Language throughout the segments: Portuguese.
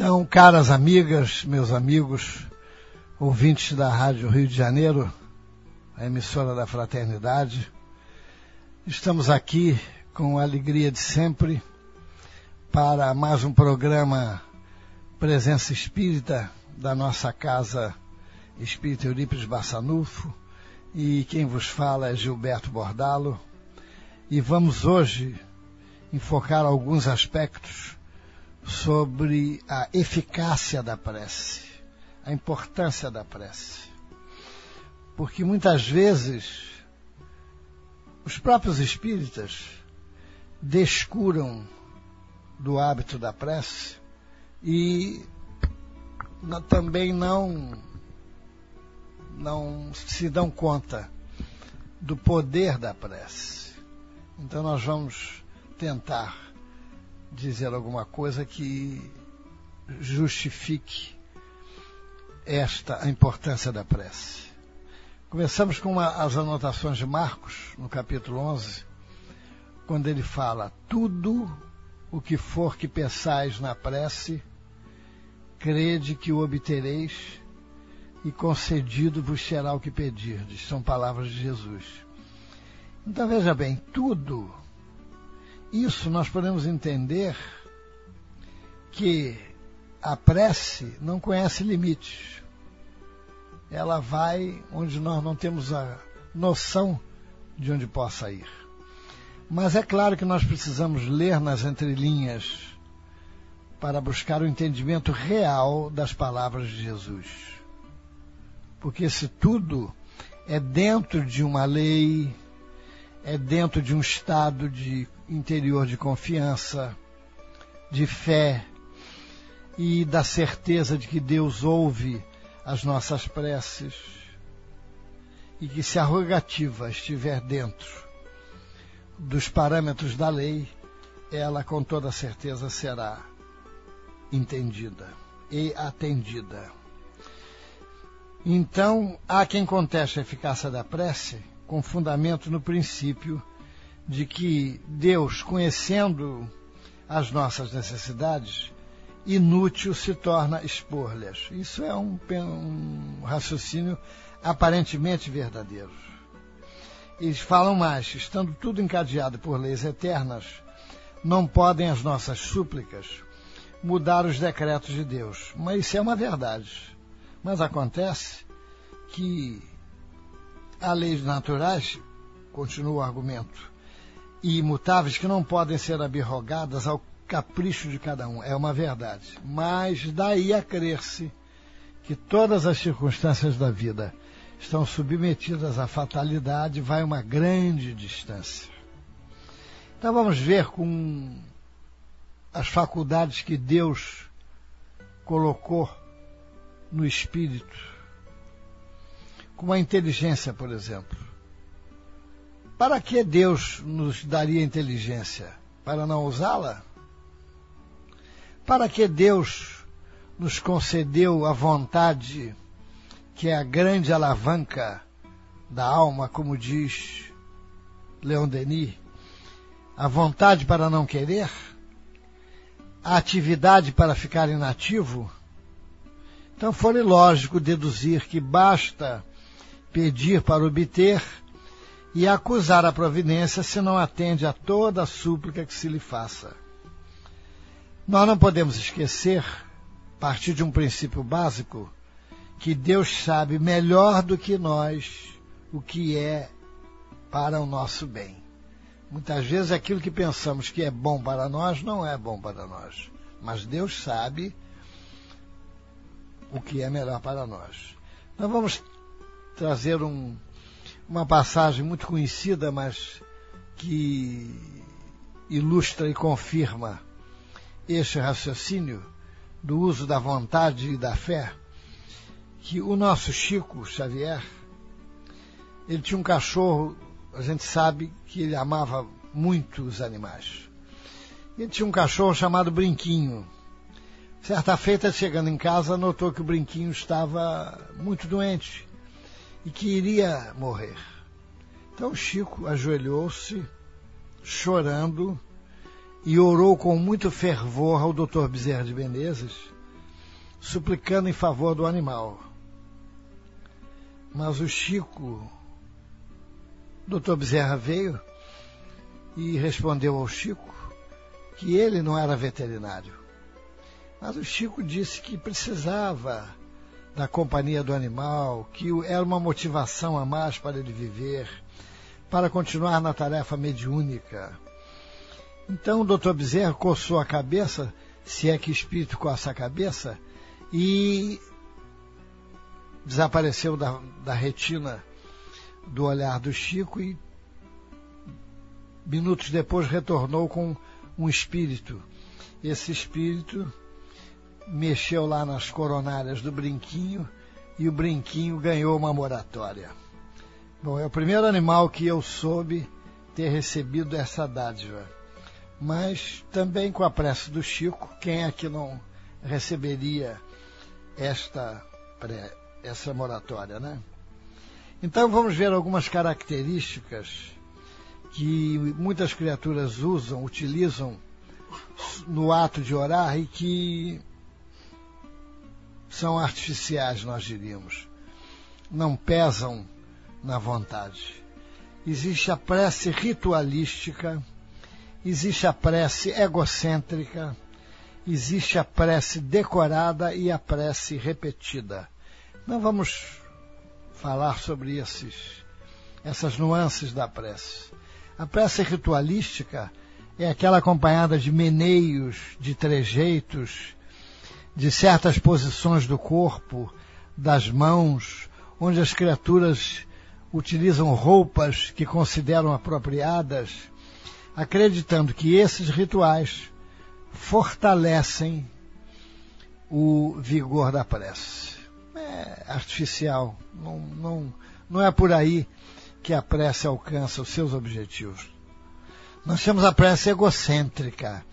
Então, caras amigas, meus amigos, ouvintes da Rádio Rio de Janeiro, a emissora da Fraternidade, estamos aqui com a alegria de sempre para mais um programa Presença Espírita da nossa casa Espírita Eurípides Bassanufo e quem vos fala é Gilberto Bordalo. E vamos hoje enfocar alguns aspectos sobre a eficácia da prece, a importância da prece. Porque muitas vezes os próprios espíritas descuram do hábito da prece e também não não se dão conta do poder da prece. Então nós vamos tentar dizer alguma coisa que justifique esta a importância da prece. Começamos com uma, as anotações de Marcos, no capítulo 11, quando ele fala: Tudo o que for que pensais na prece, crede que o obtereis e concedido vos será o que pedirdes. São palavras de Jesus. Então veja bem, tudo isso nós podemos entender que a prece não conhece limites. Ela vai onde nós não temos a noção de onde possa ir. Mas é claro que nós precisamos ler nas entrelinhas para buscar o entendimento real das palavras de Jesus. Porque se tudo é dentro de uma lei, é dentro de um estado de interior de confiança, de fé e da certeza de que Deus ouve as nossas preces e que se a rogativa estiver dentro dos parâmetros da lei, ela com toda certeza será entendida e atendida. Então, há quem conteste a eficácia da prece com fundamento no princípio de que Deus, conhecendo as nossas necessidades, inútil se torna expor-lhes. Isso é um, um, raciocínio aparentemente verdadeiro. Eles falam mais, estando tudo encadeado por leis eternas, não podem as nossas súplicas mudar os decretos de Deus. Mas isso é uma verdade. Mas acontece que há leis naturais, continua o argumento, e imutáveis que não podem ser abrogadas ao capricho de cada um. É uma verdade. Mas daí a crer-se que todas as circunstâncias da vida estão submetidas à fatalidade vai uma grande distância. Então vamos ver com as faculdades que Deus colocou no espírito como a inteligência, por exemplo. Para que Deus nos daria inteligência? Para não usá-la? Para que Deus nos concedeu a vontade, que é a grande alavanca da alma, como diz Leon Denis? A vontade para não querer? A atividade para ficar inativo? Então foi lógico deduzir que basta pedir para obter e acusar a providência se não atende a toda a súplica que se lhe faça. Nós não podemos esquecer, a partir de um princípio básico, que Deus sabe melhor do que nós o que é para o nosso bem. Muitas vezes aquilo que pensamos que é bom para nós não é bom para nós, mas Deus sabe o que é melhor para nós. Nós vamos trazer um, uma passagem muito conhecida, mas que ilustra e confirma este raciocínio do uso da vontade e da fé, que o nosso Chico Xavier, ele tinha um cachorro, a gente sabe que ele amava muito os animais. Ele tinha um cachorro chamado Brinquinho. Certa feita, chegando em casa, notou que o Brinquinho estava muito doente e que iria morrer. Então Chico ajoelhou-se, chorando, e orou com muito fervor ao Dr. Bezerra de Menezes, suplicando em favor do animal. Mas o Chico, Dr. Bezerra veio e respondeu ao Chico que ele não era veterinário. Mas o Chico disse que precisava da companhia do animal, que era uma motivação a mais para ele viver, para continuar na tarefa mediúnica. Então o doutor Bezerra coçou a cabeça, se é que espírito coça a cabeça, e desapareceu da, da retina do olhar do Chico e minutos depois retornou com um espírito. Esse espírito mexeu lá nas coronárias do brinquinho e o brinquinho ganhou uma moratória. Bom, é o primeiro animal que eu soube ter recebido essa dádiva mas também com a prece do Chico, quem é que não receberia esta essa moratória, né? Então vamos ver algumas características que muitas criaturas usam, utilizam no ato de orar e que são artificiais, nós diríamos. Não pesam na vontade. Existe a prece ritualística, existe a prece egocêntrica, existe a prece decorada e a prece repetida. Não vamos falar sobre esses, essas nuances da prece. A prece ritualística é aquela acompanhada de meneios, de trejeitos, de certas posições do corpo, das mãos, onde as criaturas utilizam roupas que consideram apropriadas acreditando que esses rituais fortalecem o vigor da prece. É artificial, não, não, não é por aí que a prece alcança os seus objetivos. Nós temos a prece egocêntrica,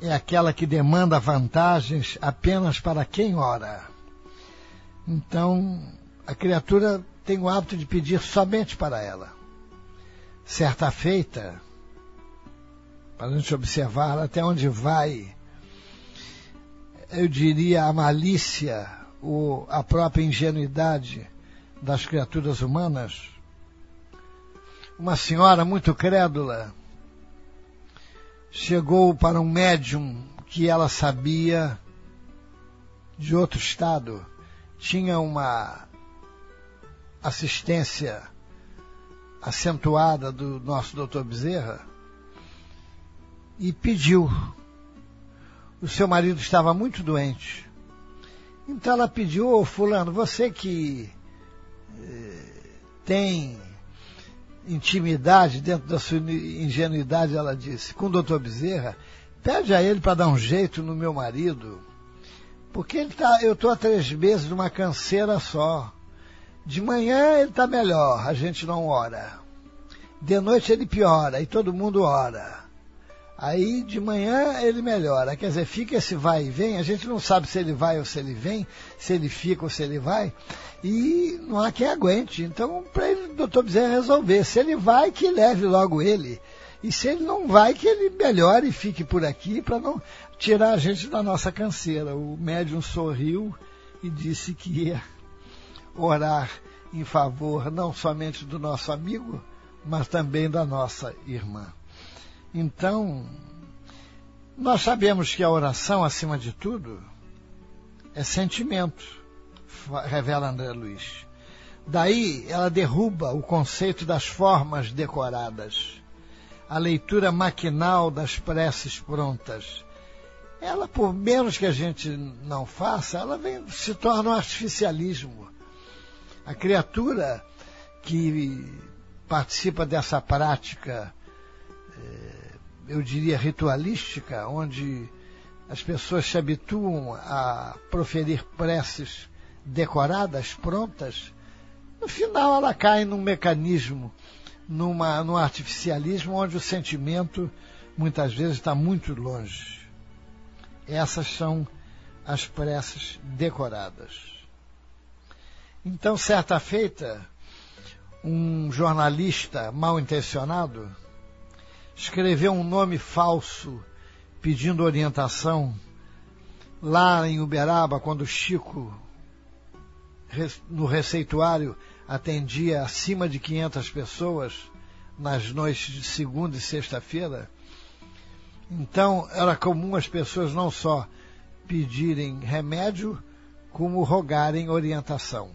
é aquela que demanda vantagens apenas para quem ora. Então, a criatura tem o hábito de pedir somente para ela. Certa feita, para a gente observar até onde vai, eu diria, a malícia ou a própria ingenuidade das criaturas humanas. Uma senhora muito crédula chegou para um médium que ela sabia de outro estado, tinha uma assistência acentuada do nosso doutor Bezerra, e pediu. O seu marido estava muito doente. Então ela pediu, ô oh, fulano, você que eh, tem intimidade dentro da sua ingenuidade, ela disse, com o doutor Bezerra, pede a ele para dar um jeito no meu marido, porque ele tá, eu estou há três meses numa canseira só. De manhã ele está melhor, a gente não ora. De noite ele piora e todo mundo ora. Aí de manhã ele melhora. Quer dizer, fica esse vai e vem, a gente não sabe se ele vai ou se ele vem, se ele fica ou se ele vai, e não há quem aguente. Então, para ele, o doutor Bezerra resolver. Se ele vai, que leve logo ele. E se ele não vai, que ele melhore e fique por aqui para não tirar a gente da nossa canseira. O médium sorriu e disse que ia orar em favor não somente do nosso amigo, mas também da nossa irmã. Então, nós sabemos que a oração, acima de tudo, é sentimento. revela André Luiz. Daí ela derruba o conceito das formas decoradas, a leitura maquinal das preces prontas. Ela, por menos que a gente não faça, ela vem, se torna um artificialismo. A criatura que participa dessa prática, eh, eu diria ritualística, onde as pessoas se habituam a proferir preces decoradas, prontas, no final, ela cai num mecanismo, numa, num artificialismo onde o sentimento muitas vezes está muito longe. Essas são as preces decoradas. Então, certa feita, um jornalista mal intencionado escreveu um nome falso pedindo orientação lá em Uberaba, quando Chico no receituário atendia acima de 500 pessoas nas noites de segunda e sexta-feira. Então, era comum as pessoas não só pedirem remédio, como rogarem orientação.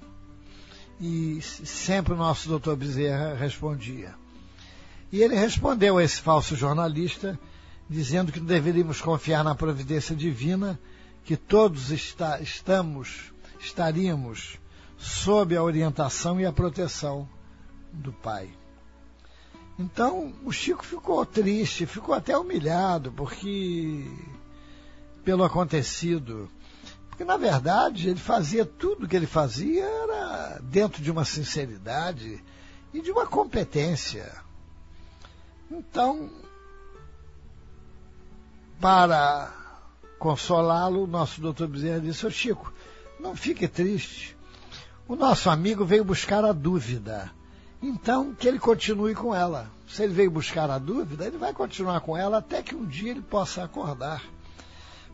E sempre o nosso doutor Bezerra respondia. E ele respondeu a esse falso jornalista, dizendo que deveríamos confiar na providência divina, que todos está, estamos, estaríamos sob a orientação e a proteção do pai. Então o Chico ficou triste, ficou até humilhado, porque pelo acontecido. Porque na verdade ele fazia tudo o que ele fazia era dentro de uma sinceridade e de uma competência. Então, para consolá-lo, nosso doutor Bezerra disse, ô Chico, não fique triste. O nosso amigo veio buscar a dúvida. Então, que ele continue com ela. Se ele veio buscar a dúvida, ele vai continuar com ela até que um dia ele possa acordar.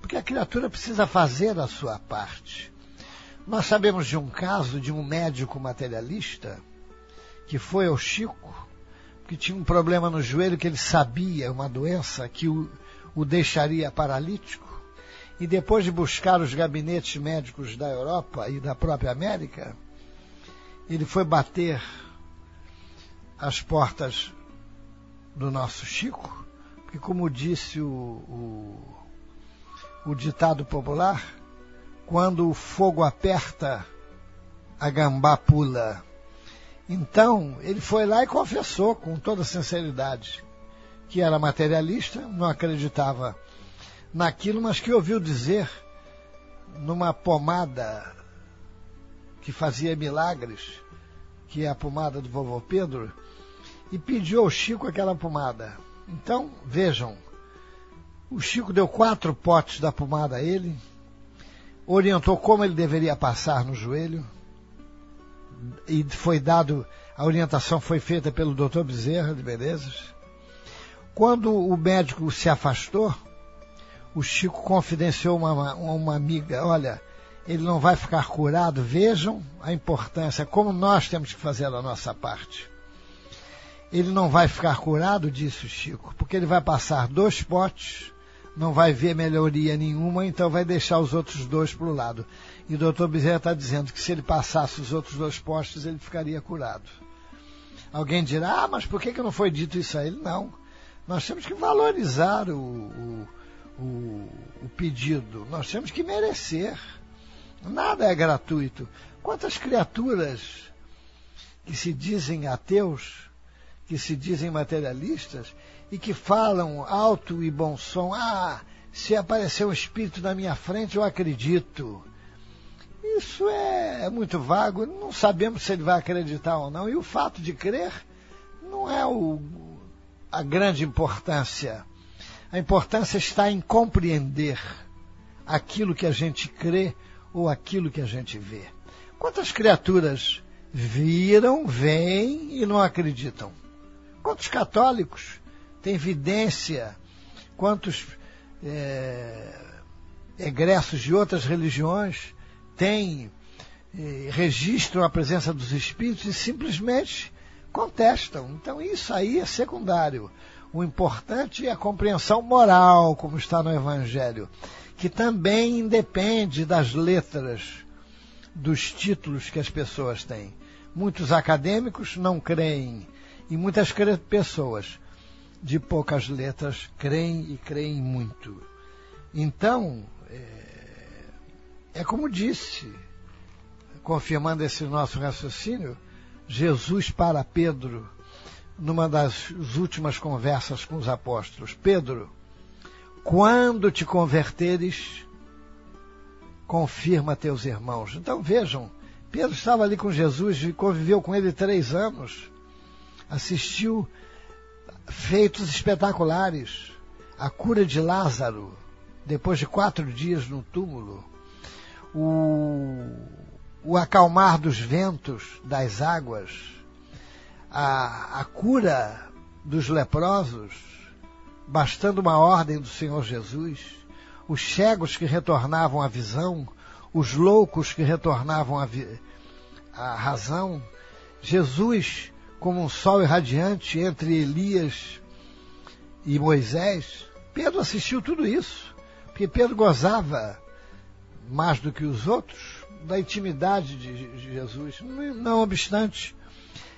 Porque a criatura precisa fazer a sua parte. Nós sabemos de um caso de um médico materialista que foi ao Chico, que tinha um problema no joelho que ele sabia, uma doença que o, o deixaria paralítico e depois de buscar os gabinetes médicos da Europa e da própria América, ele foi bater as portas do nosso Chico, porque como disse o, o, o ditado popular, quando o fogo aperta, a gambá pula. Então, ele foi lá e confessou com toda sinceridade que era materialista, não acreditava naquilo, mas que ouviu dizer numa pomada que fazia milagres, que é a pomada do vovô Pedro, e pediu ao Chico aquela pomada. Então, vejam, o Chico deu quatro potes da pomada a ele, orientou como ele deveria passar no joelho, e foi dado, a orientação foi feita pelo doutor Bezerra de Belezas. Quando o médico se afastou, o Chico confidenciou uma, uma amiga, olha, ele não vai ficar curado, vejam a importância, como nós temos que fazer a nossa parte. Ele não vai ficar curado, disse o Chico, porque ele vai passar dois potes, não vai ver melhoria nenhuma, então vai deixar os outros dois para o lado. E o doutor Bezerra está dizendo que se ele passasse os outros dois postes, ele ficaria curado. Alguém dirá, ah, mas por que, que não foi dito isso a ele? Não. Nós temos que valorizar o, o o, o pedido. Nós temos que merecer. Nada é gratuito. Quantas criaturas que se dizem ateus, que se dizem materialistas e que falam alto e bom som: ah, se aparecer um espírito na minha frente, eu acredito. Isso é, é muito vago, não sabemos se ele vai acreditar ou não. E o fato de crer não é o, a grande importância. A importância está em compreender aquilo que a gente crê ou aquilo que a gente vê. Quantas criaturas viram, veem e não acreditam? Quantos católicos têm evidência? Quantos é, egressos de outras religiões têm, é, registram a presença dos espíritos e simplesmente contestam? Então isso aí é secundário. O importante é a compreensão moral, como está no Evangelho, que também independe das letras, dos títulos que as pessoas têm. Muitos acadêmicos não creem e muitas pessoas de poucas letras creem e creem muito. Então, é, é como disse, confirmando esse nosso raciocínio, Jesus para Pedro, numa das últimas conversas com os apóstolos: Pedro, quando te converteres, confirma teus irmãos. Então vejam, Pedro estava ali com Jesus e conviveu com ele três anos, assistiu feitos espetaculares, a cura de Lázaro, depois de quatro dias no túmulo, o, o acalmar dos ventos, das águas, a, a cura dos leprosos, bastando uma ordem do Senhor Jesus, os cegos que retornavam à visão, os loucos que retornavam à, à razão, Jesus como um sol irradiante entre Elias e Moisés. Pedro assistiu tudo isso, porque Pedro gozava mais do que os outros da intimidade de Jesus. Não obstante,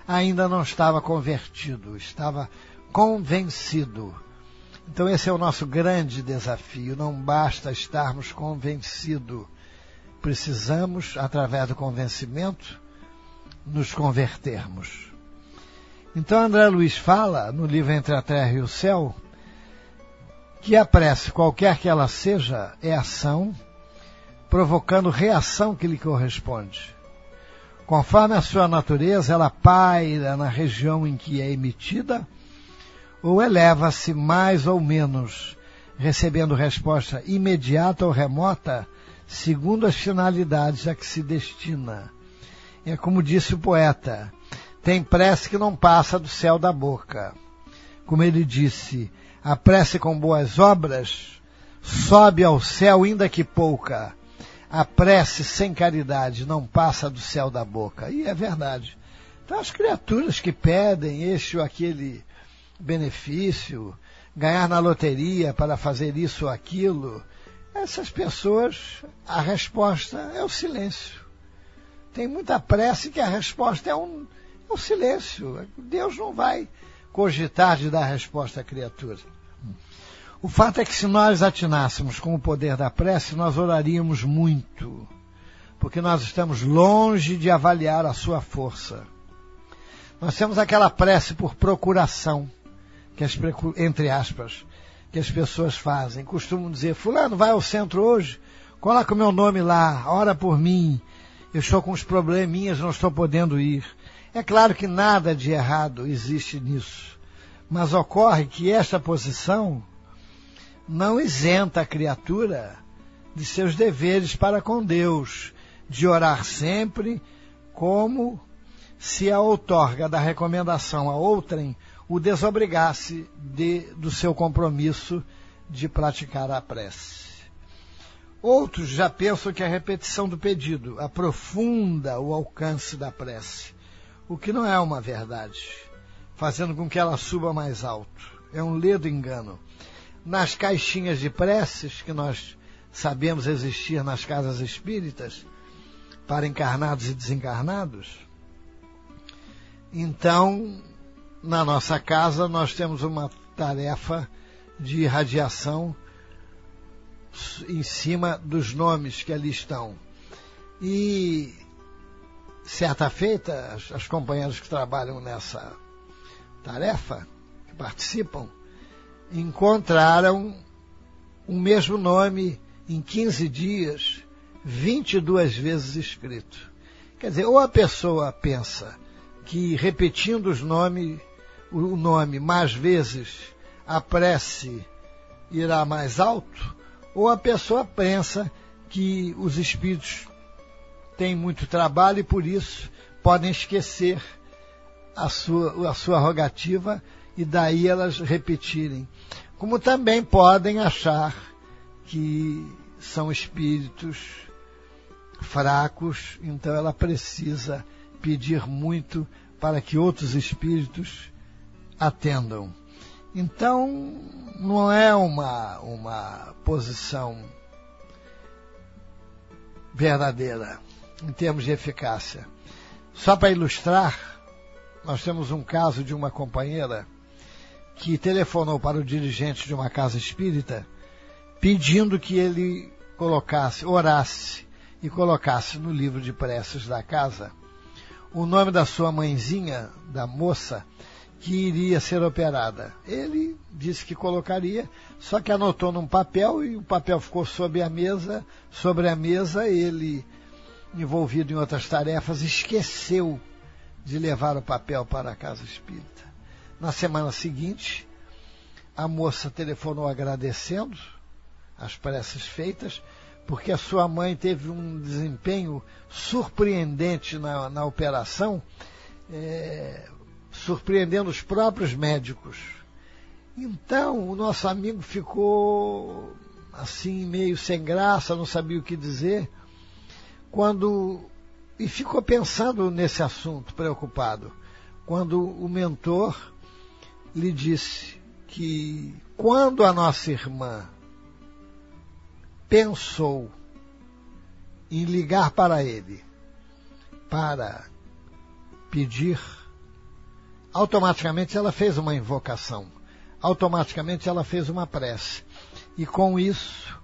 ainda não estava convertido, estava convencido. Então, esse é o nosso grande desafio. Não basta estarmos convencidos. Precisamos, através do convencimento, nos convertermos. Então André Luiz fala, no livro Entre a Terra e o Céu, que a prece, qualquer que ela seja, é ação, provocando reação que lhe corresponde. Conforme a sua natureza, ela paira na região em que é emitida, ou eleva-se mais ou menos, recebendo resposta imediata ou remota, segundo as finalidades a que se destina. É como disse o poeta, tem prece que não passa do céu da boca. Como ele disse, a prece com boas obras sobe ao céu ainda que pouca. A prece sem caridade não passa do céu da boca. E é verdade. Então as criaturas que pedem este ou aquele benefício, ganhar na loteria para fazer isso ou aquilo, essas pessoas, a resposta é o silêncio. Tem muita prece que a resposta é um o silêncio. Deus não vai cogitar de dar resposta à criatura. O fato é que se nós atinássemos com o poder da prece, nós oraríamos muito, porque nós estamos longe de avaliar a sua força. Nós temos aquela prece por procuração, que as, entre aspas, que as pessoas fazem. Costumam dizer, fulano, vai ao centro hoje, coloca o meu nome lá, ora por mim, eu estou com uns probleminhas, não estou podendo ir. É claro que nada de errado existe nisso, mas ocorre que esta posição não isenta a criatura de seus deveres para com Deus, de orar sempre como se a outorga da recomendação a outrem o desobrigasse de, do seu compromisso de praticar a prece. Outros já pensam que a repetição do pedido aprofunda o alcance da prece o que não é uma verdade, fazendo com que ela suba mais alto. É um ledo engano. Nas caixinhas de preces que nós sabemos existir nas casas espíritas, para encarnados e desencarnados, então, na nossa casa, nós temos uma tarefa de irradiação em cima dos nomes que ali estão. E certa feita, as, as companheiras que trabalham nessa tarefa, que participam, encontraram o mesmo nome em 15 dias, 22 vezes escrito. Quer dizer, ou a pessoa pensa que repetindo os nomes, o nome mais vezes, a prece irá mais alto, ou a pessoa pensa que os espíritos têm muito trabalho e por isso podem esquecer a sua, a sua rogativa e daí elas repetirem. Como também podem achar que são espíritos fracos, então ela precisa pedir muito para que outros espíritos atendam. Então, não é uma, uma posição verdadeira em termos de eficácia. Só para ilustrar, nós temos um caso de uma companheira que telefonou para o dirigente de uma casa espírita pedindo que ele colocasse, orasse e colocasse no livro de preces da casa o nome da sua mãezinha, da moça, que iria ser operada. Ele disse que colocaria, só que anotou num papel e o papel ficou sobre a mesa. Sobre a mesa, ele, envolvido em outras tarefas, esqueceu de levar o papel para a casa espírita. Na semana seguinte, a moça telefonou agradecendo as preces feitas, porque a sua mãe teve um desempenho surpreendente na, na operação. É, surpreendendo os próprios médicos. Então, o nosso amigo ficou assim, meio sem graça, não sabia o que dizer, quando. e ficou pensando nesse assunto, preocupado, quando o mentor lhe disse que quando a nossa irmã pensou em ligar para ele para pedir automaticamente ela fez uma invocação, automaticamente ela fez uma prece. E com isso,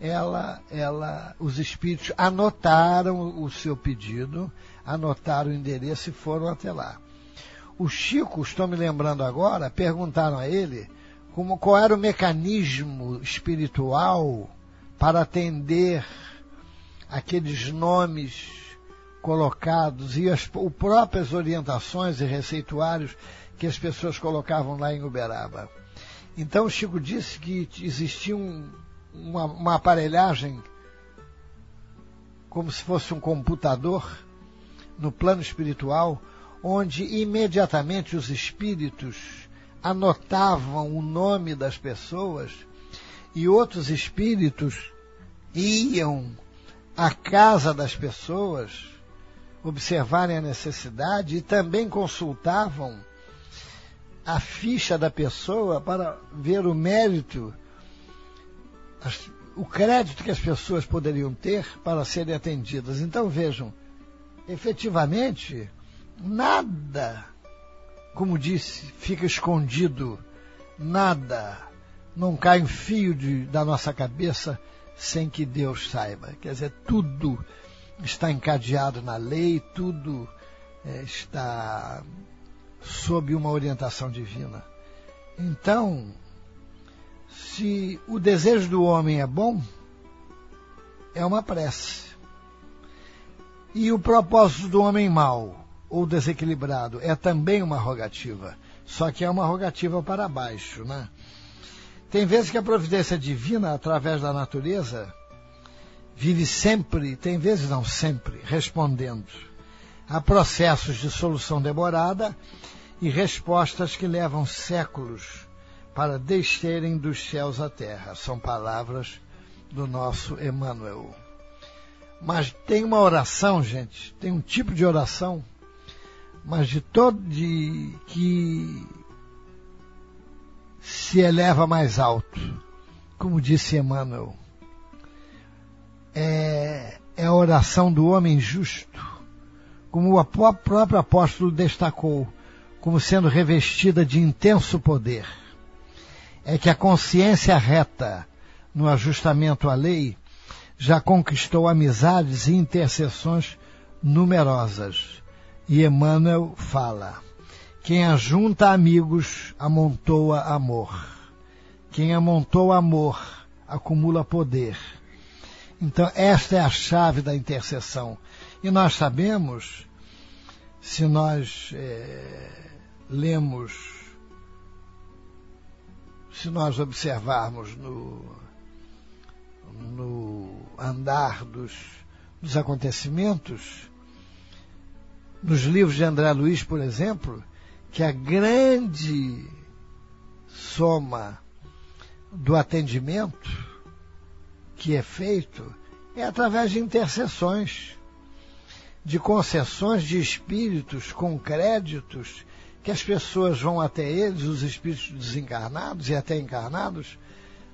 ela, ela, os espíritos anotaram o seu pedido, anotaram o endereço e foram até lá. O Chico, estou me lembrando agora, perguntaram a ele como, qual era o mecanismo espiritual para atender aqueles nomes colocados e as próprias orientações e receituários que as pessoas colocavam lá em Uberaba. Então Chico disse que existia um, uma, uma aparelhagem como se fosse um computador no plano espiritual, onde imediatamente os espíritos anotavam o nome das pessoas e outros espíritos iam à casa das pessoas observarem a necessidade e também consultavam a ficha da pessoa para ver o mérito, o crédito que as pessoas poderiam ter para serem atendidas. Então vejam, efetivamente, nada, como disse, fica escondido, nada, não cai um fio de, da nossa cabeça sem que Deus saiba. Quer dizer, tudo está encadeado na lei, tudo é, está sob uma orientação divina. Então, se o desejo do homem é bom, é uma prece. E o propósito do homem mau ou desequilibrado é também uma rogativa, só que é uma rogativa para baixo, né? Tem vezes que a providência divina, através da natureza, vive sempre, tem vezes não sempre, respondendo a processos de solução demorada e respostas que levam séculos para descerem dos céus à terra. São palavras do nosso Emmanuel. Mas tem uma oração, gente, tem um tipo de oração, mas de todo de que se eleva mais alto, como disse Emmanuel é, é a oração do homem justo, como o próprio apóstolo destacou, como sendo revestida de intenso poder. É que a consciência reta no ajustamento à lei já conquistou amizades e intercessões numerosas. E Emmanuel fala: quem ajunta amigos amontoa amor. Quem amontoa amor acumula poder. Então, esta é a chave da intercessão. E nós sabemos, se nós é, lemos, se nós observarmos no, no andar dos, dos acontecimentos, nos livros de André Luiz, por exemplo, que a grande soma do atendimento que é feito é através de intercessões, de concessões de espíritos com créditos, que as pessoas vão até eles, os espíritos desencarnados e até encarnados,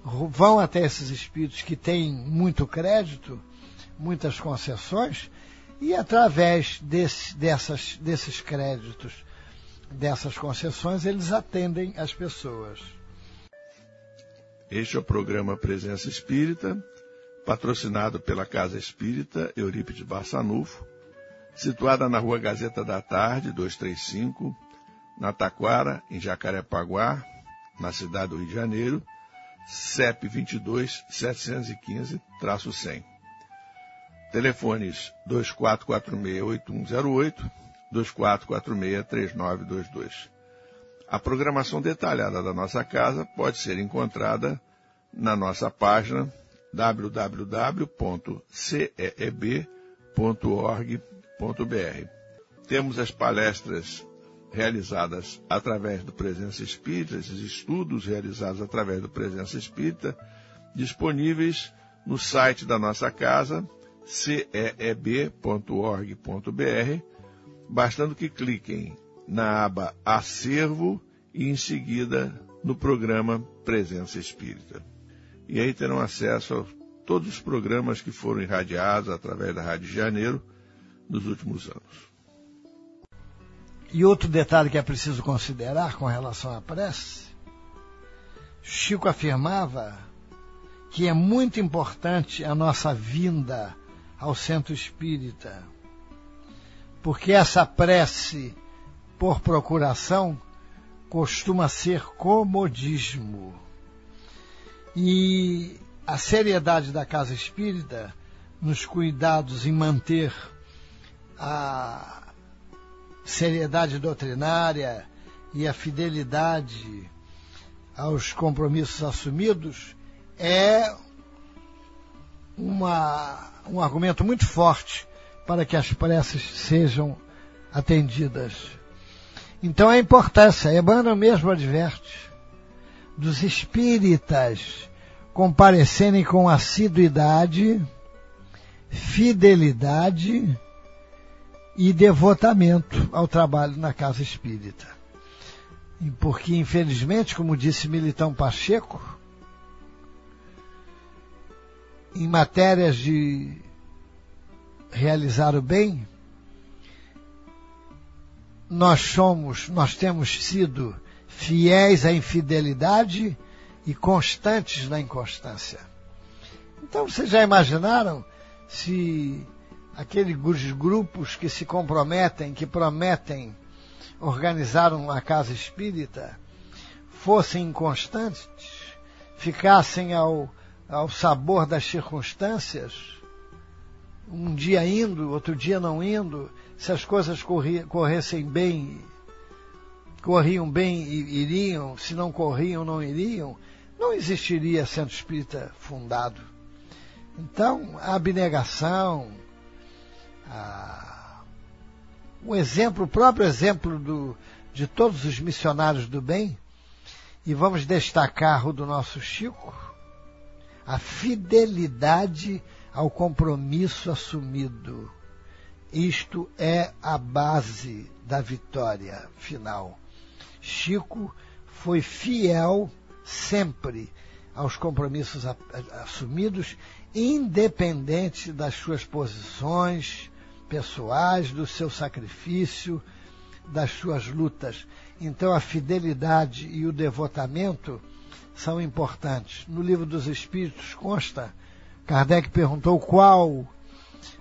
vão até esses espíritos que têm muito crédito, muitas concessões, E através desse, dessas, desses créditos, dessas concessões, eles atendem as pessoas. Este é o programa Presença Espírita, patrocinado pela Casa Espírita Eurípides Barçanufo, situada na Rua Gazeta da Tarde, 235, na Taquara, em Jacarepaguá, na cidade do Rio de Janeiro, CEP 22 715-100. Telefones 2446-8108, 2446-3922. A programação detalhada da nossa casa pode ser encontrada na nossa página www.ceeb.org.br. Temos as palestras realizadas através do Presença Espírita, esses estudos realizados através do Presença Espírita, disponíveis no site da nossa casa, ceeb.org.br, bastando que cliquem na aba Acervo e em seguida no programa Presença Espírita. E aí terão acesso a todos os programas que foram irradiados através da Rádio Janeiro nos últimos anos. E outro detalhe que é preciso considerar com relação à prece, Chico afirmava que é muito importante a nossa vinda ao centro espírita, porque essa prece por procuração costuma ser comodismo. E a seriedade da casa espírita nos cuidados em manter a seriedade doutrinária e a fidelidade aos compromissos assumidos é uma, um argumento muito forte para que as preces sejam atendidas. Então a importância, Emmanuel mesmo adverte, dos espíritas comparecerem com assiduidade, fidelidade e devotamento ao trabalho na casa espírita. Porque, infelizmente, como disse Militão Pacheco, em matérias de realizar o bem, nós somos, nós temos sido fiéis à infidelidade e constantes na inconstância. Então, vocês já imaginaram se aqueles grupos que se comprometem, que prometem organizar uma casa espírita, fossem inconstantes, ficassem ao, ao sabor das circunstâncias, um dia indo, outro dia não indo, se as coisas corressem bem, corriam bem e iriam, se não corriam, não iriam, não existiria centro espírita fundado. Então, a abnegação, ah, o exemplo, o próprio exemplo do, de todos os missionários do bem, e vamos destacar o do nosso Chico, a fidelidade ao compromisso assumido. Isto é a base da vitória final. Chico foi fiel sempre aos compromissos assumidos, independente das suas posições, pessoais, do seu sacrifício, das suas lutas. Então a fidelidade e o devotamento são importantes. No livro dos Espíritos consta, Kardec perguntou qual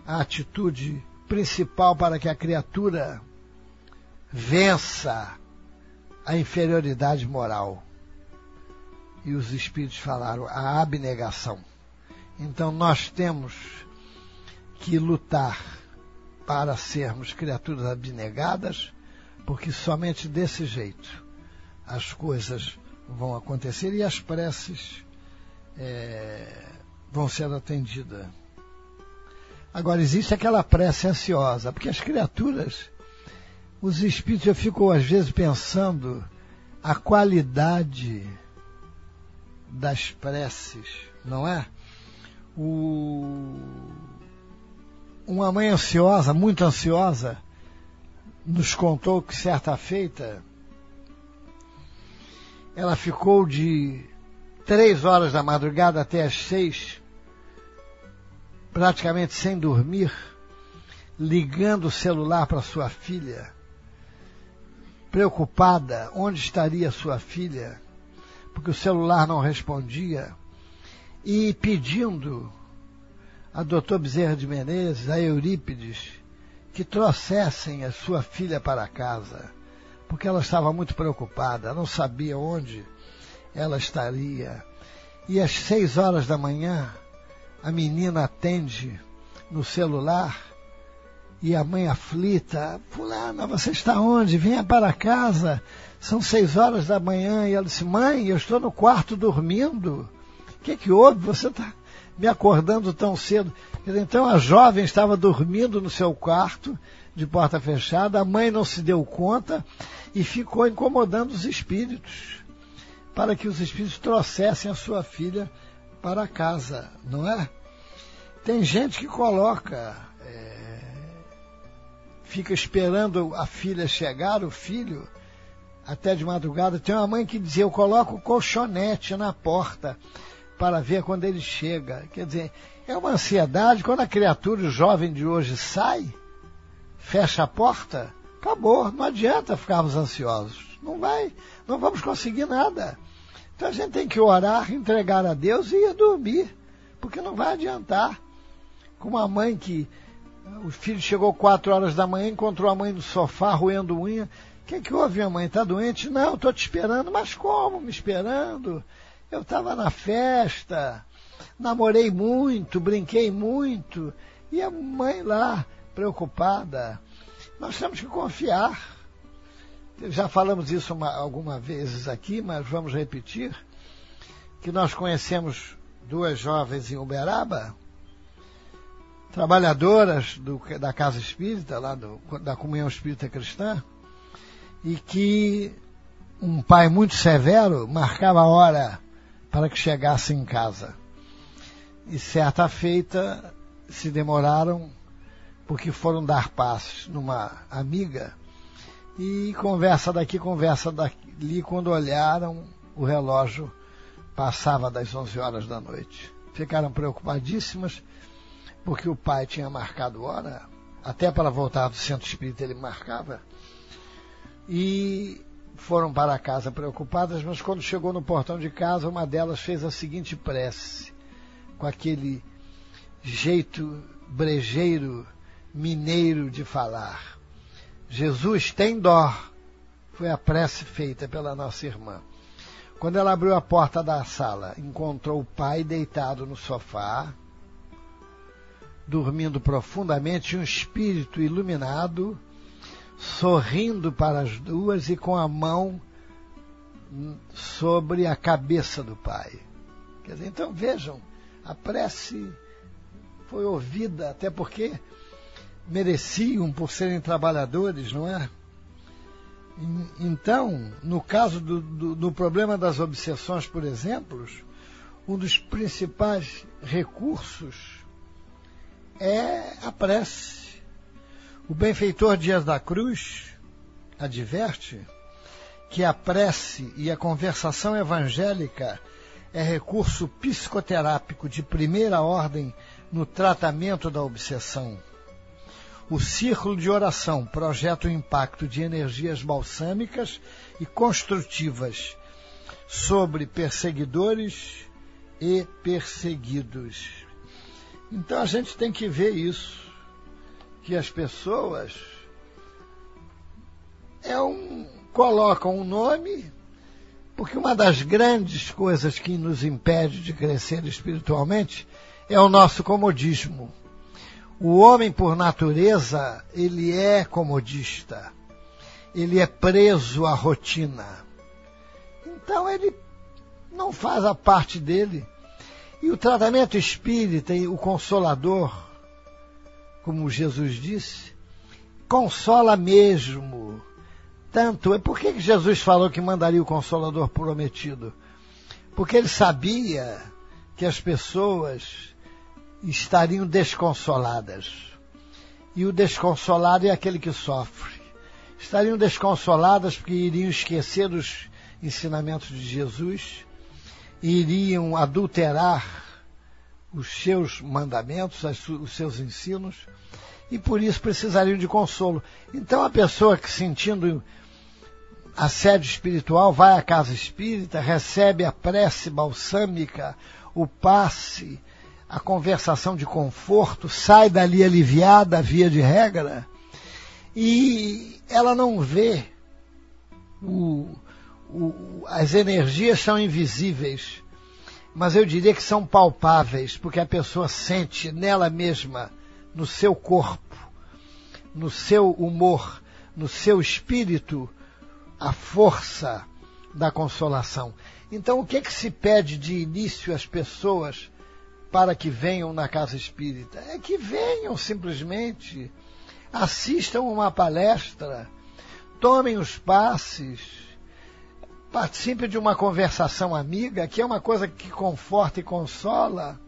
a atitude principal para que a criatura vença a inferioridade moral. E os Espíritos falaram a abnegação. Então nós temos que lutar para sermos criaturas abnegadas, porque somente desse jeito as coisas vão acontecer e as preces é, vão ser atendidas. Agora, existe aquela prece ansiosa, porque as criaturas, os espíritos, eu fico às vezes pensando a qualidade das preces, não é? O uma mãe ansiosa, muito ansiosa, nos contou que certa feita ela ficou de três horas da madrugada até as seis, praticamente sem dormir, ligando o celular para sua filha, preocupada onde estaria sua filha, porque o celular não respondia, e pedindo a doutor Bezerra de Menezes, a Eurípides, que trouxessem a sua filha para casa, porque ela estava muito preocupada, não sabia onde ela estaria. E às seis horas da manhã, a menina atende no celular e a mãe aflita, fulana, você está onde? Venha para casa. São seis horas da manhã. E ela disse, mãe, eu estou no quarto dormindo. O que, que houve? Você está me acordando tão cedo. Então a jovem estava dormindo no seu quarto, de porta fechada, a mãe não se deu conta e ficou incomodando os espíritos, para que os espíritos trouxessem a sua filha para casa, não é? Tem gente que coloca fica esperando a filha chegar, o filho, até de madrugada. Tem uma mãe que dizia: Eu coloco o colchonete na porta para ver quando ele chega. Quer dizer, é uma ansiedade. Quando a criatura jovem de hoje sai, fecha a porta, acabou. Não adianta ficarmos ansiosos. Não vai, não vamos conseguir nada. Então a gente tem que orar, entregar a Deus e ir dormir, porque não vai adiantar. Com uma mãe que o filho chegou quatro horas da manhã, encontrou a mãe no sofá roendo unha. O que, que houve, minha mãe? Está doente? Não, estou te esperando. Mas como me esperando? Eu estava na festa, namorei muito, brinquei muito. E a mãe lá, preocupada. Nós temos que confiar. Já falamos isso uma, algumas vezes aqui, mas vamos repetir. Que nós conhecemos duas jovens em Uberaba, trabalhadoras do, da Casa Espírita, lá do, da Comunhão Espírita Cristã, e que um pai muito severo marcava a hora para que chegasse em casa. E certa feita se demoraram porque foram dar passos numa amiga e conversa daqui, conversa dali, quando olharam o relógio passava das 11 horas da noite. Ficaram preocupadíssimas porque o pai tinha marcado hora, até para voltar do centro espírita ele marcava, e foram para casa preocupadas, mas quando chegou no portão de casa, uma delas fez a seguinte prece, com aquele jeito brejeiro, mineiro de falar. Jesus tem dó. Foi a prece feita pela nossa irmã. Quando ela abriu a porta da sala, encontrou o pai deitado no sofá, dormindo profundamente, um espírito iluminado, sorrindo para as duas e com a mão sobre a cabeça do pai. Quer dizer, então vejam, a prece foi ouvida, até porque mereciam por serem trabalhadores, não é? Então, no caso do, do, do problema das obsessões, por exemplo, um dos principais recursos é a prece. O benfeitor Dias da Cruz adverte que a prece e a conversação evangélica é recurso psicoterápico de primeira ordem no tratamento da obsessão. O círculo de oração projeta o impacto de energias balsâmicas e construtivas sobre perseguidores e perseguidos. Então a gente tem que ver isso, que as pessoas é um, colocam um nome, porque uma das grandes coisas que nos impede de crescer espiritualmente é o nosso comodismo. O homem, por natureza, ele é comodista. Ele é preso à rotina. Então ele não faz a parte dele e o tratamento espírita, o consolador, como Jesus disse, consola mesmo. Tanto é. Por que Jesus falou que mandaria o consolador prometido? Porque ele sabia que as pessoas estariam desconsoladas. E o desconsolado é aquele que sofre. Estariam desconsoladas porque iriam esquecer os ensinamentos de Jesus iriam adulterar os seus mandamentos, os seus ensinos, e por isso precisariam de consolo. Então a pessoa que sentindo assédio espiritual vai à casa espírita, recebe a prece balsâmica, o passe, a conversação de conforto, sai dali aliviada, via de regra, e ela não vê o, o, as energias são invisíveis, mas eu diria que são palpáveis, porque a pessoa sente nela mesma, no seu corpo, no seu humor, no seu espírito, a força da consolação. Então, o que, é que se pede de início às pessoas para que venham na casa espírita? É que venham simplesmente, assistam uma palestra, tomem os passes, participem de uma conversação amiga, que é uma coisa que conforta e consola.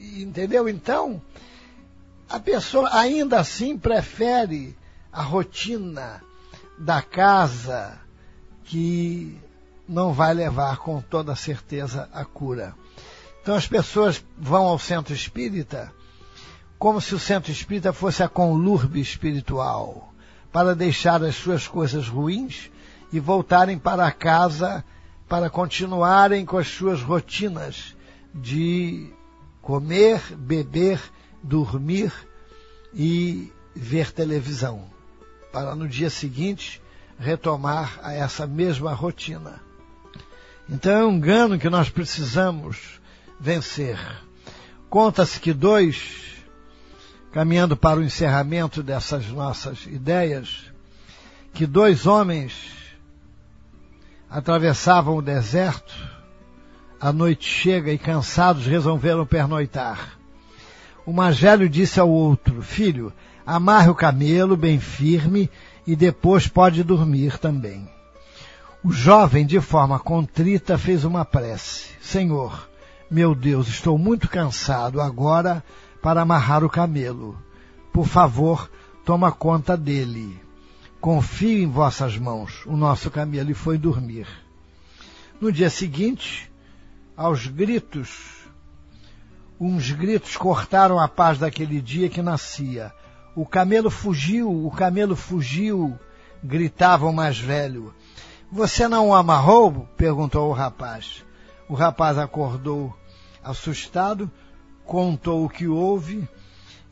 Entendeu? Então, a pessoa ainda assim prefere a rotina da casa que não vai levar com toda certeza a cura. Então as pessoas vão ao centro espírita como se o centro espírita fosse a conlurbe espiritual para deixar as suas coisas ruins e voltarem para casa para continuarem com as suas rotinas de comer, beber, dormir e ver televisão, para no dia seguinte retomar a essa mesma rotina. Então é um engano que nós precisamos vencer. Conta-se que dois caminhando para o encerramento dessas nossas ideias, que dois homens atravessavam o deserto, a noite chega e cansados resolveram pernoitar. O velho disse ao outro, filho, amarre o camelo bem firme e depois pode dormir também. O jovem, de forma contrita, fez uma prece. Senhor, meu Deus, estou muito cansado agora para amarrar o camelo. Por favor, toma conta dele. Confio em vossas mãos. O nosso camelo e foi dormir. No dia seguinte, aos gritos, uns gritos cortaram a paz daquele dia que nascia. O camelo fugiu, o camelo fugiu, gritava o mais velho. Você não o amarrou? perguntou o rapaz. O rapaz acordou assustado, contou o que houve,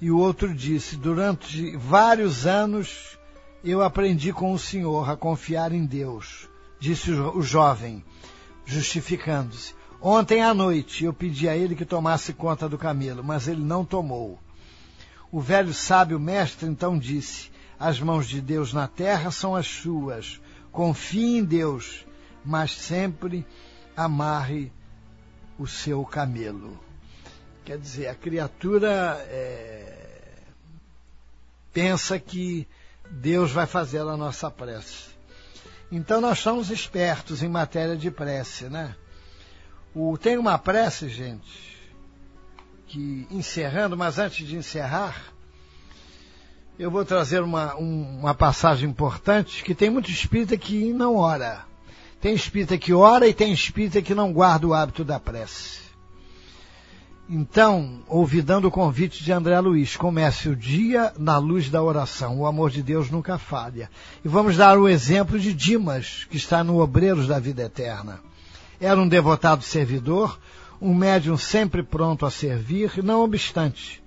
e o outro disse: Durante vários anos eu aprendi com o Senhor a confiar em Deus, disse o jovem, justificando-se. Ontem à noite eu pedi a ele que tomasse conta do camelo, mas ele não tomou. O velho sábio mestre então disse: As mãos de Deus na terra são as suas. Confie em Deus, mas sempre amarre o seu camelo. Quer dizer, a criatura é, pensa que Deus vai fazer a nossa prece. Então nós somos espertos em matéria de prece, né? O, tem uma prece, gente, que encerrando, mas antes de encerrar, eu vou trazer uma, um, uma passagem importante que tem muito espírita que não ora. Tem espírita que ora e tem espírita que não guarda o hábito da prece. Então, ouvidando o convite de André Luiz, comece o dia na luz da oração. O amor de Deus nunca falha. E vamos dar o exemplo de Dimas, que está no Obreiros da Vida Eterna. Era um devotado servidor, um médium sempre pronto a servir, não obstante.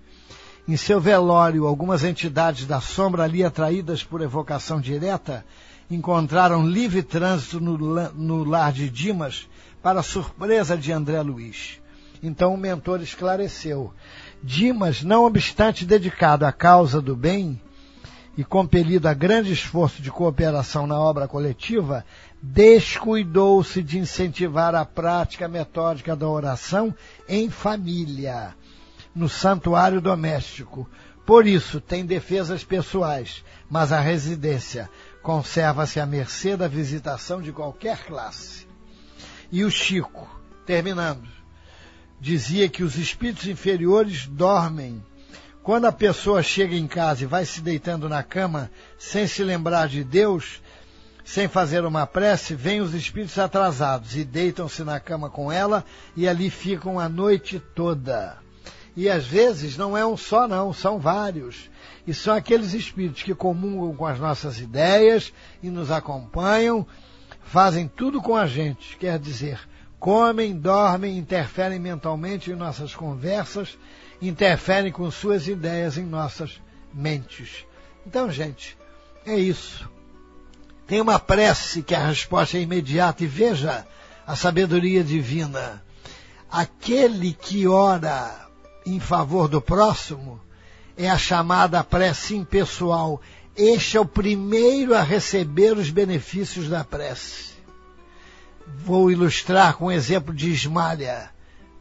Em seu velório, algumas entidades da sombra ali atraídas por evocação direta encontraram livre trânsito no, no lar de Dimas, para surpresa de André Luiz. Então o mentor esclareceu. Dimas, não obstante dedicado à causa do bem e compelido a grande esforço de cooperação na obra coletiva, descuidou-se de incentivar a prática metódica da oração em família, no santuário doméstico. Por isso, tem defesas pessoais, mas a residência conserva-se à mercê da visitação de qualquer classe. E o Chico, terminando, dizia que os espíritos inferiores dormem. Quando a pessoa chega em casa e vai se deitando na cama sem se lembrar de Deus, sem fazer uma prece, vêm os espíritos atrasados e deitam-se na cama com ela e ali ficam a noite toda. E às vezes não é um só, não, são vários. E são aqueles espíritos que comungam com as nossas ideias e nos acompanham, fazem tudo com a gente, quer dizer, comem, dormem, interferem mentalmente em nossas conversas, interferem com suas ideias em nossas mentes. Então, gente, é isso. Tem uma prece que a resposta é imediata e veja a sabedoria divina. Aquele que ora em favor do próximo é a chamada prece impessoal. Este é o primeiro a receber os benefícios da prece. Vou ilustrar com o exemplo de Ismalha,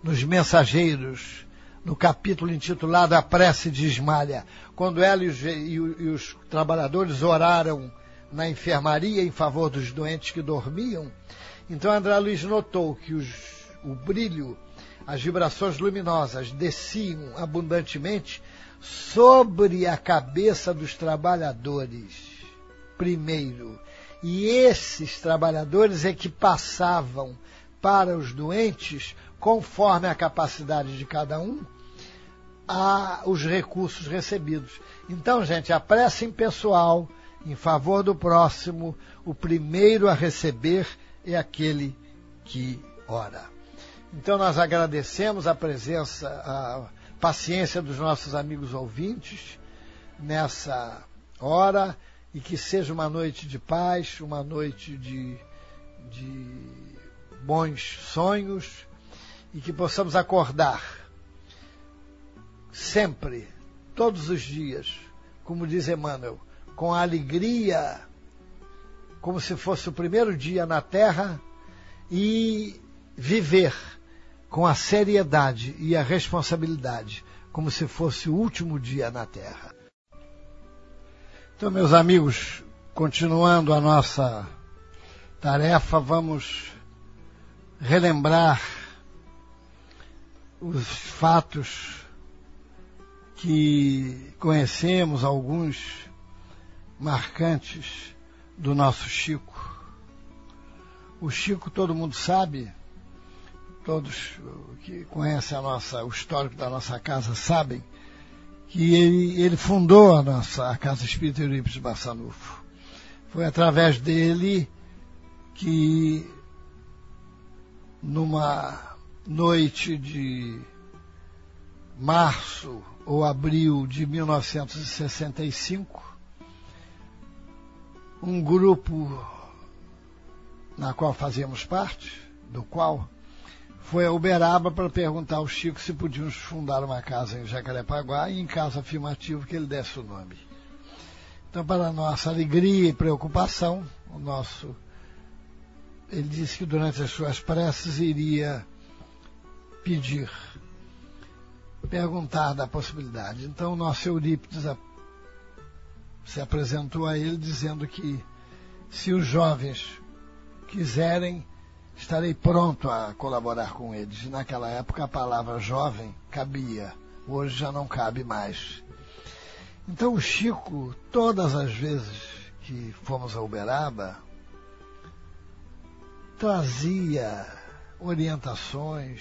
nos Mensageiros, no capítulo intitulado A Prece de Ismalha, quando ela e os, e os trabalhadores oraram na enfermaria em favor dos doentes que dormiam, então André Luiz notou que os, o brilho, as vibrações luminosas desciam abundantemente sobre a cabeça dos trabalhadores, primeiro. E esses trabalhadores é que passavam para os doentes, conforme a capacidade de cada um, a, os recursos recebidos. Então, gente, a prece impessoal em favor do próximo, o primeiro a receber é aquele que ora. Então, nós agradecemos a presença, a paciência dos nossos amigos ouvintes nessa hora e que seja uma noite de paz, uma noite de, de bons sonhos e que possamos acordar sempre, todos os dias, como diz Emmanuel, com alegria, como se fosse o primeiro dia na Terra, e viver com a seriedade e a responsabilidade, como se fosse o último dia na Terra. Então, meus amigos, continuando a nossa tarefa, vamos relembrar os fatos que conhecemos, alguns marcantes do nosso Chico. O Chico, todo mundo sabe, todos que conhecem a nossa, o histórico da nossa casa sabem que ele, ele fundou a nossa a Casa Espírita Eurípides Bassanufo. Foi através dele que numa noite de março ou abril de 1965, um grupo na qual fazíamos parte, do qual foi a Uberaba para perguntar ao Chico se podíamos fundar uma casa em Jacarepaguá e em caso afirmativo que ele desse o nome. Então, para nossa alegria e preocupação, o nosso ele disse que durante as suas preces iria pedir, perguntar da possibilidade. Então, o nosso Eurípides se apresentou a ele dizendo que se os jovens quiserem, estarei pronto a colaborar com eles. Naquela época a palavra jovem cabia, hoje já não cabe mais. Então o Chico, todas as vezes que fomos a Uberaba, trazia orientações.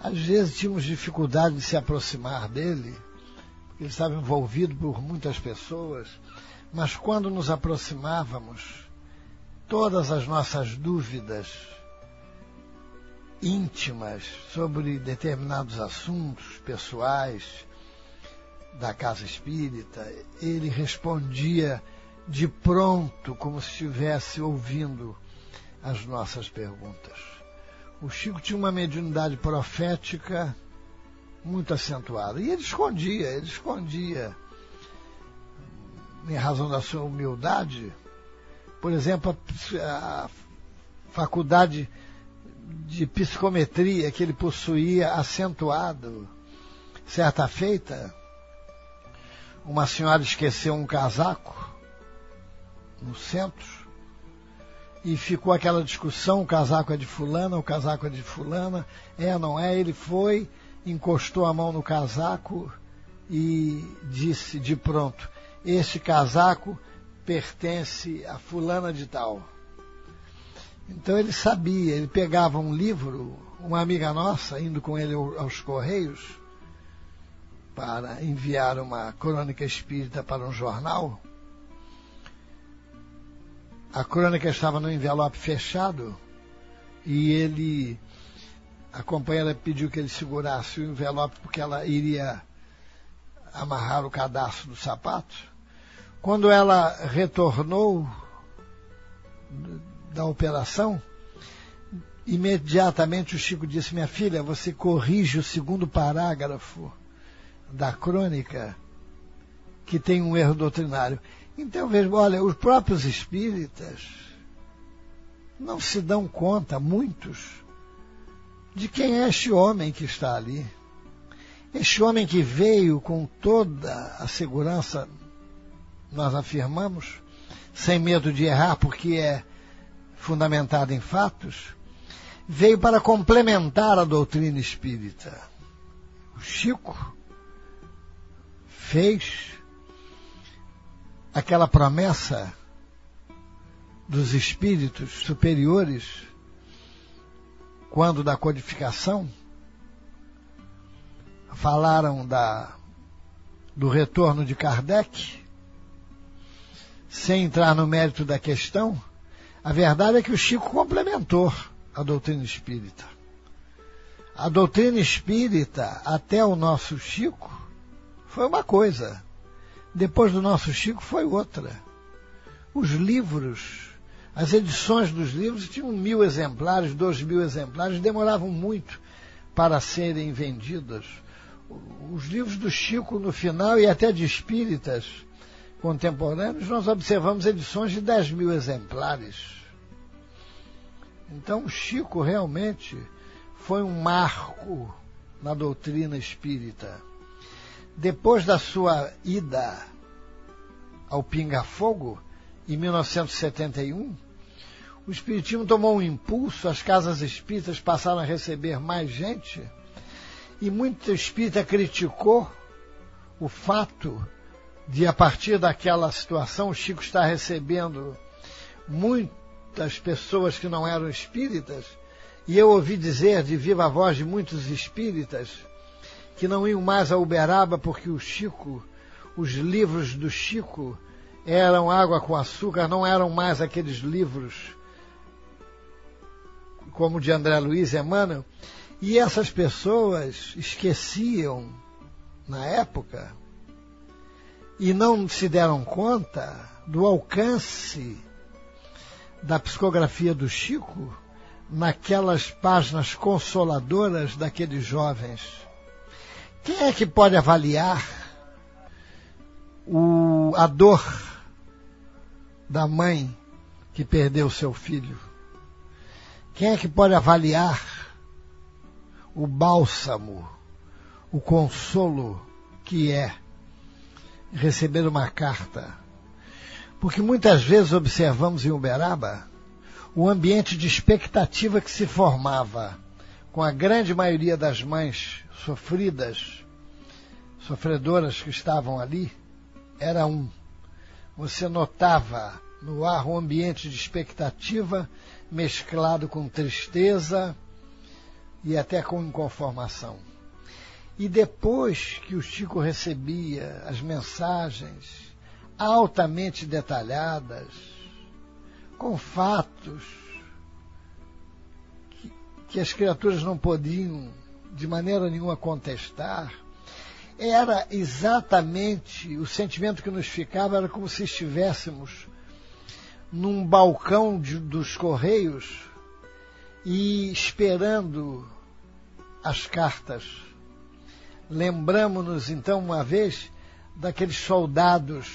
Às vezes tínhamos dificuldade de se aproximar dele, porque ele estava envolvido por muitas pessoas, mas quando nos aproximávamos, todas as nossas dúvidas íntimas sobre determinados assuntos pessoais da casa espírita, ele respondia de pronto, como se estivesse ouvindo as nossas perguntas. O Chico tinha uma mediunidade profética muito acentuada. E ele escondia, ele escondia, em razão da sua humildade, por exemplo, a, a faculdade de psicometria que ele possuía acentuado. Certa feita, uma senhora esqueceu um casaco no centro e ficou aquela discussão, o casaco é de fulana, o casaco é de fulana, é, não é, ele foi, encostou a mão no casaco e disse de pronto, este casaco pertence a fulana de tal. Então ele sabia, ele pegava um livro uma amiga nossa, indo com ele aos Correios, para enviar uma crônica espírita para um jornal. A crônica estava no envelope fechado e ele, a companheira pediu que ele segurasse o envelope porque ela iria amarrar o cadastro do sapato. Quando ela retornou da operação, imediatamente o Chico disse: Minha filha, você corrige o segundo parágrafo da crônica que tem um erro doutrinário. Então veja, olha, os próprios espíritas não se dão conta, muitos, de quem é este homem que está ali. Este homem que veio com toda a segurança, nós afirmamos, sem medo de errar, porque é fundamentado em fatos, veio para complementar a doutrina espírita. O Chico fez aquela promessa dos espíritos superiores quando da codificação falaram da do retorno de Kardec sem entrar no mérito da questão a verdade é que o Chico complementou a doutrina espírita a doutrina espírita até o nosso Chico foi uma coisa. Depois do nosso Chico foi outra. Os livros, as edições dos livros tinham mil exemplares, dois mil exemplares, demoravam muito para serem vendidas. Os livros do Chico no final e até de espíritas contemporâneos, nós observamos edições de dez mil exemplares. Então Chico realmente foi um marco na doutrina espírita depois da sua ida ao Pinga Fogo, em 1971, o Espiritismo tomou um impulso, as casas espíritas passaram a receber mais gente, e muita espírita criticou o fato de, a partir daquela situação, o Chico estar recebendo muitas pessoas que não eram espíritas, e eu ouvi dizer de viva voz de muitos espíritas que não iam mais a Uberaba porque o Chico, os livros do Chico eram água com açúcar, não eram mais aqueles livros como de André Luiz e Emmanuel. E essas pessoas esqueciam, na época, e não se deram conta do alcance da psicografia do Chico naquelas páginas consoladoras daqueles jovens quem é que pode avaliar o, a dor da mãe que perdeu seu filho? Quem é que pode avaliar o bálsamo, o consolo que é receber uma carta? Porque muitas vezes observamos em Uberaba o ambiente de expectativa que se formava com a grande maioria das mães sofridas, sofredoras que estavam ali, era um. Você notava no ar um ambiente de expectativa mesclado com tristeza e até com inconformação. E depois que o Chico recebia as mensagens altamente detalhadas, com fatos que, que as criaturas não podiam de maneira nenhuma contestar, era exatamente o sentimento que nos ficava, era como se estivéssemos num balcão de, dos Correios e esperando as cartas. Lembramos-nos então uma vez daqueles soldados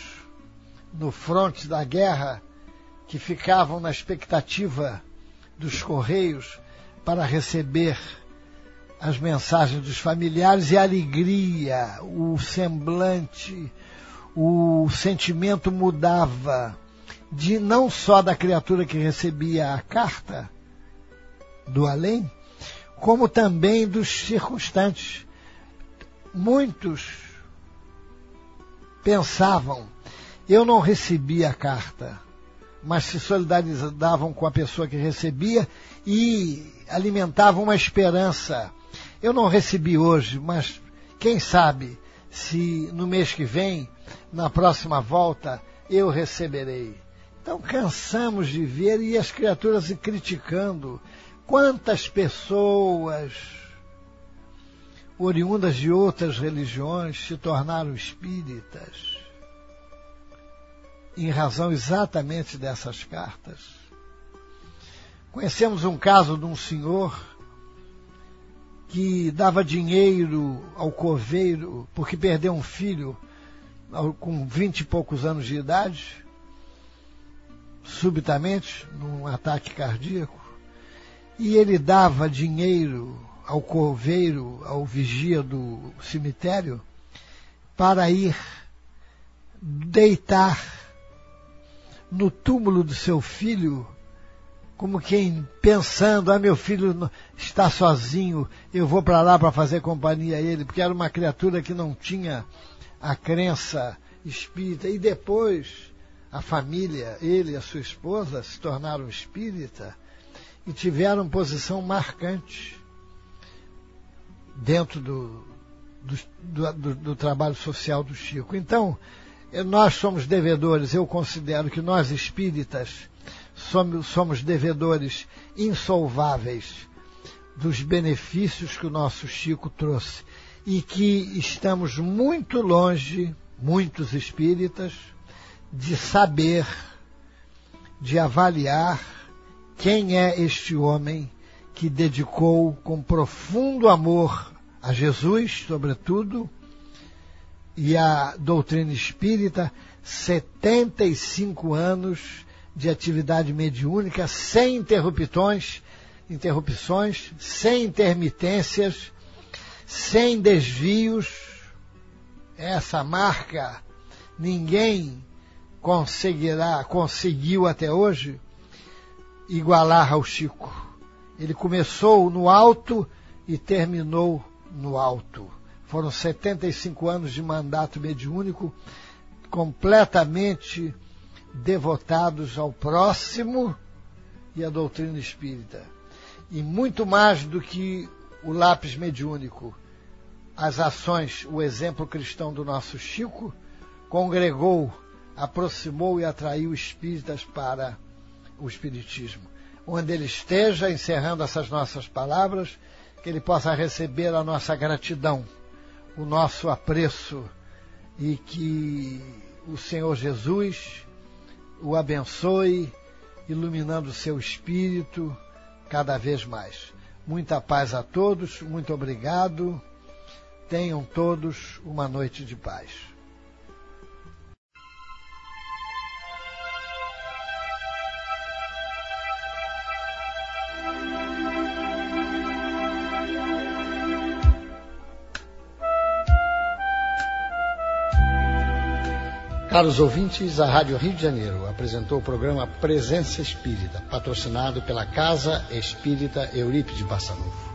no fronte da guerra que ficavam na expectativa dos Correios para receber as mensagens dos familiares e a alegria, o semblante, o sentimento mudava de não só da criatura que recebia a carta do além, como também dos circunstantes. Muitos pensavam, eu não recebi a carta, mas se solidarizavam com a pessoa que recebia e alimentavam uma esperança. Eu não recebi hoje, mas quem sabe se no mês que vem, na próxima volta, eu receberei. Então cansamos de ver e as criaturas criticando quantas pessoas oriundas de outras religiões se tornaram espíritas em razão exatamente dessas cartas. Conhecemos um caso de um senhor que dava dinheiro ao coveiro porque perdeu um filho com vinte e poucos anos de idade, subitamente, num ataque cardíaco, e ele dava dinheiro ao coveiro, ao vigia do cemitério, para ir deitar no túmulo do seu filho, como quem pensando, ah, meu filho está sozinho, eu vou para lá para fazer companhia a ele, porque era uma criatura que não tinha a crença espírita. E depois a família, ele e a sua esposa, se tornaram espírita e tiveram posição marcante dentro do, do, do, do trabalho social do Chico. Então, nós somos devedores, eu considero que nós espíritas somos, somos devedores insolváveis dos benefícios que o nosso Chico trouxe e que estamos muito longe, muitos espíritas, de saber, de avaliar quem é este homem que dedicou com profundo amor a Jesus, sobretudo, e a doutrina espírita, 75 anos de atividade mediúnica, sem interrupções, interrupções, sem intermitências, sem desvios. Essa marca ninguém conseguirá, conseguiu até hoje igualar ao Chico. Ele começou no alto e terminou no alto. Foram 75 anos de mandato mediúnico completamente devotados ao próximo e à doutrina espírita. E muito mais do que o lápis mediúnico, as ações, o exemplo cristão do nosso Chico, congregou, aproximou e atraiu espíritas para o Espiritismo. Onde ele esteja, encerrando essas nossas palavras, que ele possa receber a nossa gratidão o nosso apreço e que o Senhor Jesus o abençoe, iluminando o seu espírito cada vez mais. Muita paz a todos, muito obrigado. Tenham todos uma noite de paz. Caros ouvintes, a Rádio Rio de Janeiro apresentou o programa Presença Espírita, patrocinado pela Casa Espírita Eurípides Barçanufo.